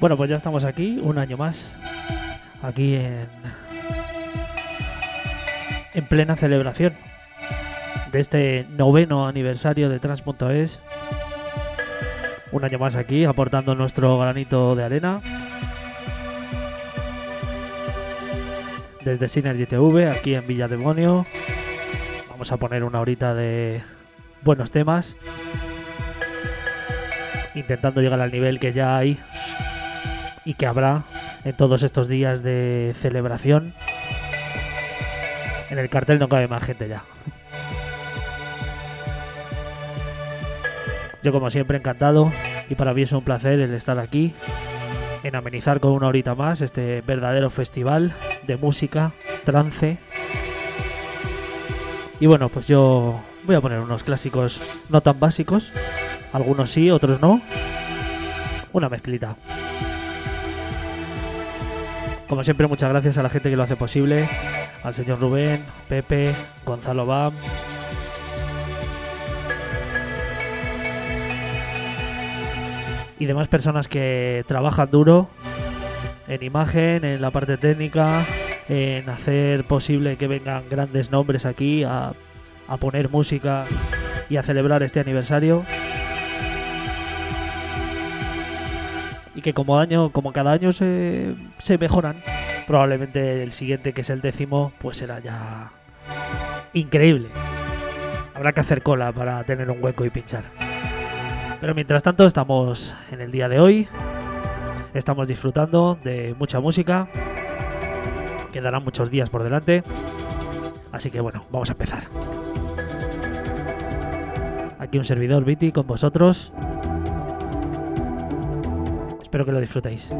Bueno, pues ya estamos aquí, un año más, aquí en, en plena celebración de este noveno aniversario de Trans.es. Un año más aquí, aportando nuestro granito de arena. Desde Synergy TV, aquí en Villa Demonio. Vamos a poner una horita de buenos temas. Intentando llegar al nivel que ya hay y que habrá en todos estos días de celebración. En el cartel no cabe más gente ya. Yo como siempre encantado y para mí es un placer el estar aquí en amenizar con una horita más este verdadero festival de música, trance. Y bueno, pues yo voy a poner unos clásicos no tan básicos, algunos sí, otros no. Una mezclita. Como siempre, muchas gracias a la gente que lo hace posible, al señor Rubén, Pepe, Gonzalo Bam. Y demás personas que trabajan duro en imagen, en la parte técnica, en hacer posible que vengan grandes nombres aquí a, a poner música y a celebrar este aniversario. y que como año, como cada año se, se mejoran, probablemente el siguiente, que es el décimo, pues será ya increíble. Habrá que hacer cola para tener un hueco y pinchar. Pero mientras tanto estamos en el día de hoy, estamos disfrutando de mucha música, quedarán muchos días por delante, así que bueno, vamos a empezar. Aquí un servidor Viti con vosotros. Espero que lo disfrutéis.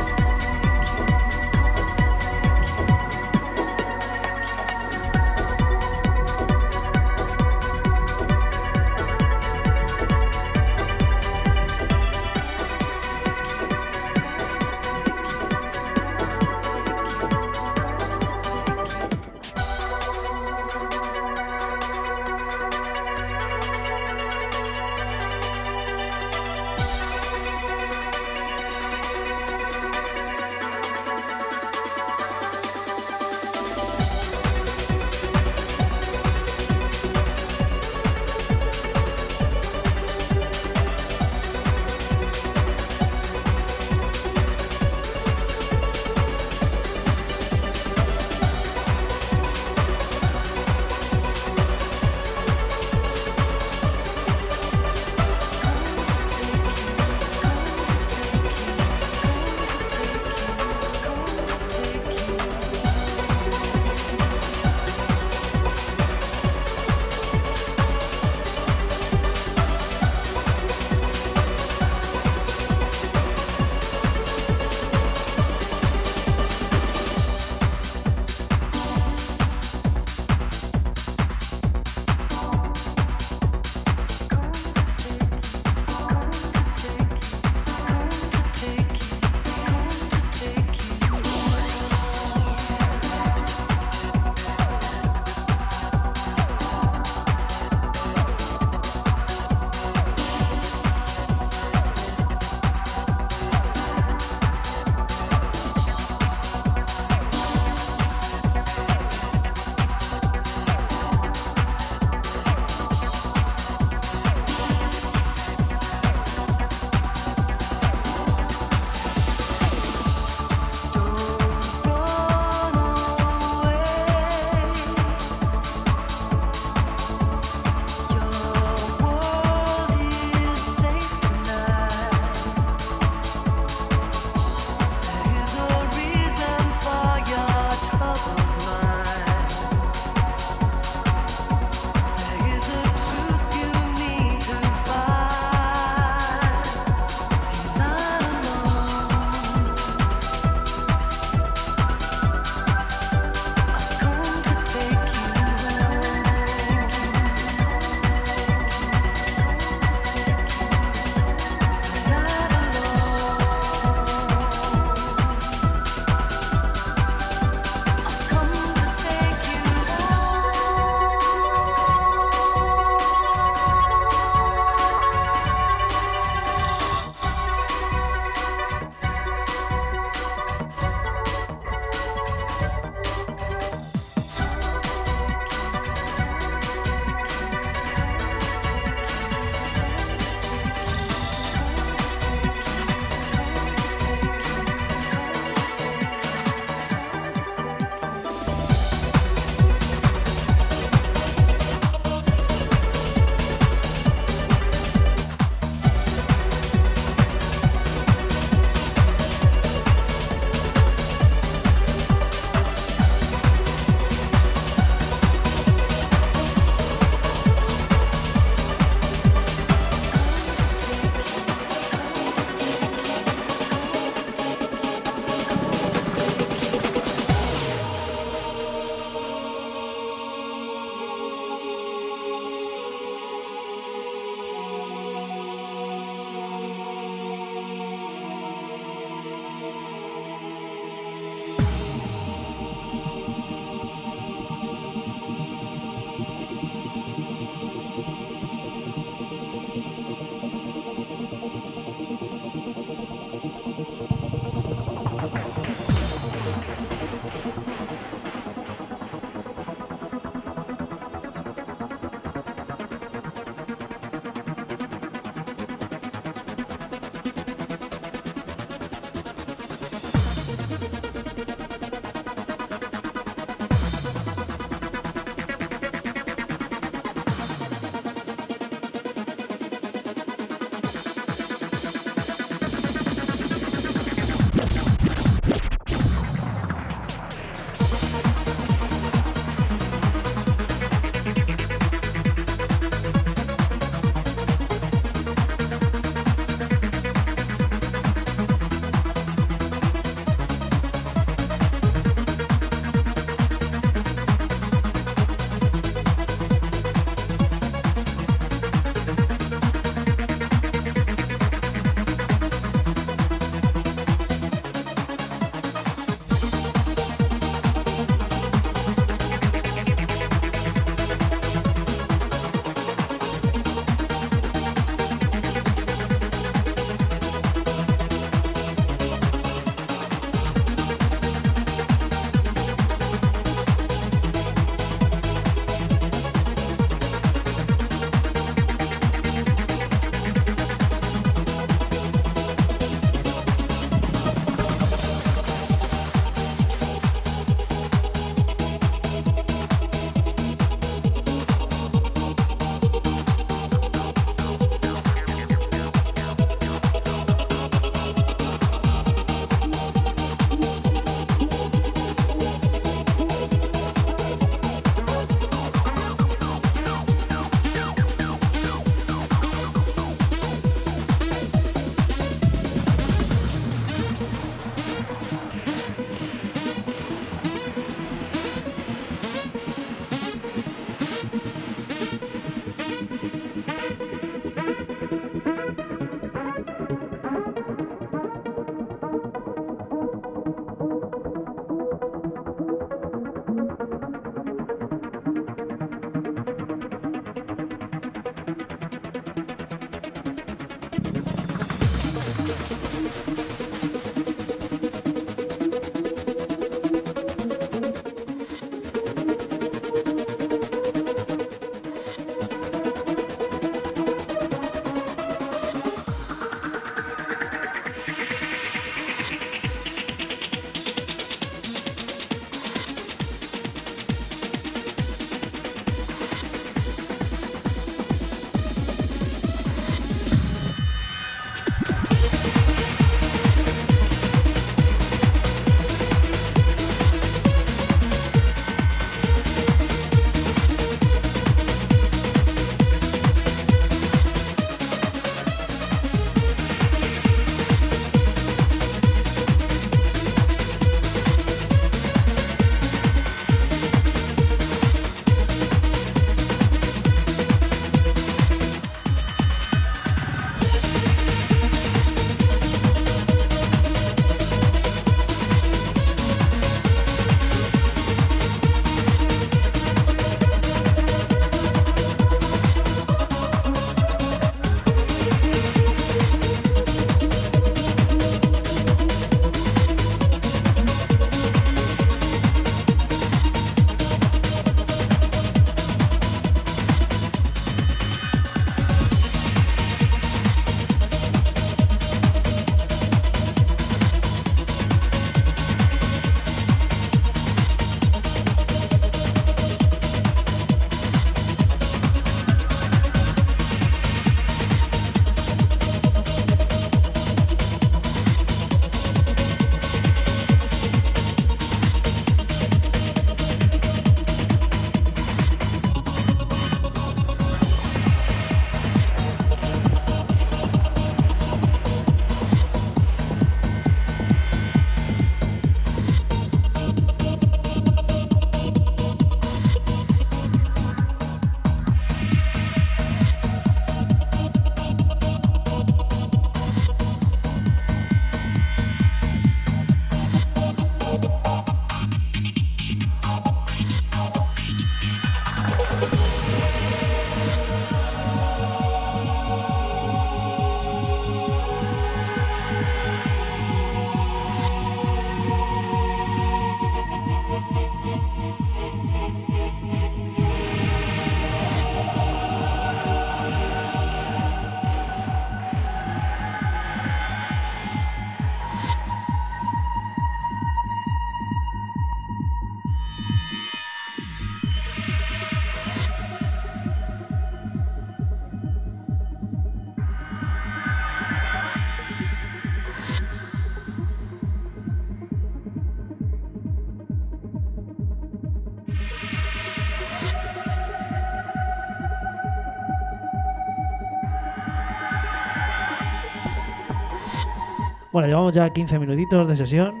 Bueno, llevamos ya 15 minutitos de sesión.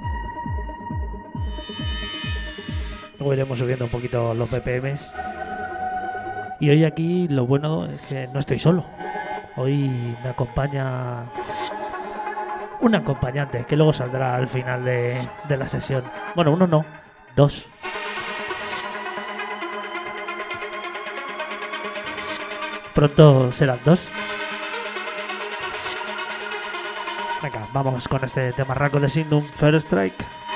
Luego iremos subiendo un poquito los BPMs. Y hoy aquí lo bueno es que no estoy solo. Hoy me acompaña un acompañante que luego saldrá al final de, de la sesión. Bueno, uno no, dos. Pronto serán dos. Vamos con este tema raco de Sindum Fair Strike.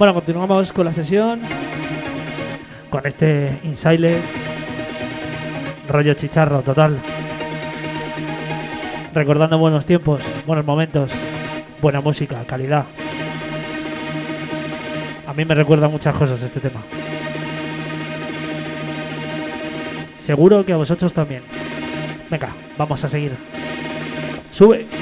Bueno, continuamos con la sesión. Con este Insider. Rollo chicharro total. Recordando buenos tiempos, buenos momentos, buena música, calidad. A mí me recuerda muchas cosas este tema. Seguro que a vosotros también. Venga, vamos a seguir. Sube.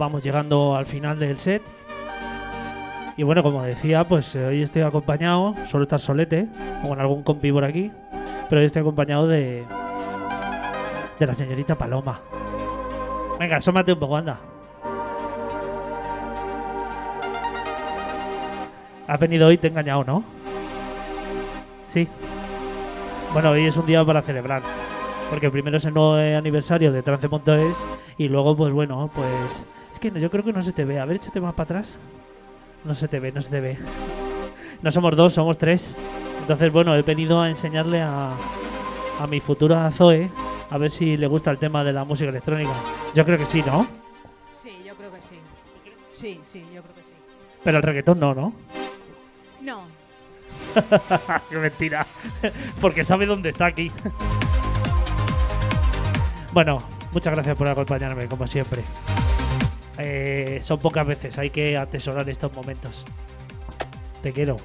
Vamos llegando al final del set. Y bueno, como decía, pues eh, hoy estoy acompañado, solo estar solete, o con algún compi por aquí, pero hoy estoy acompañado de. de la señorita Paloma. Venga, asómate un poco, anda. Has venido hoy, te he engañado, ¿no? Sí. Bueno, hoy es un día para celebrar. Porque primero es el nuevo aniversario de Trance.es y luego, pues bueno, pues... Que no- yo creo que no se te ve. A ver, échate más para atrás. No se te ve, no se te ve. No somos dos, somos tres. Entonces, bueno, he venido a enseñarle a, a mi futura Zoe a ver si le gusta el tema de la música electrónica. Yo creo que sí, ¿no? Sí, yo creo que sí. Sí, sí, yo creo que sí. Pero el reggaetón no, ¿no? No, Qué mentira. Porque sabe dónde está aquí. bueno, muchas gracias por acompañarme, como siempre. Eh, son pocas veces, hay que atesorar estos momentos. Te quiero.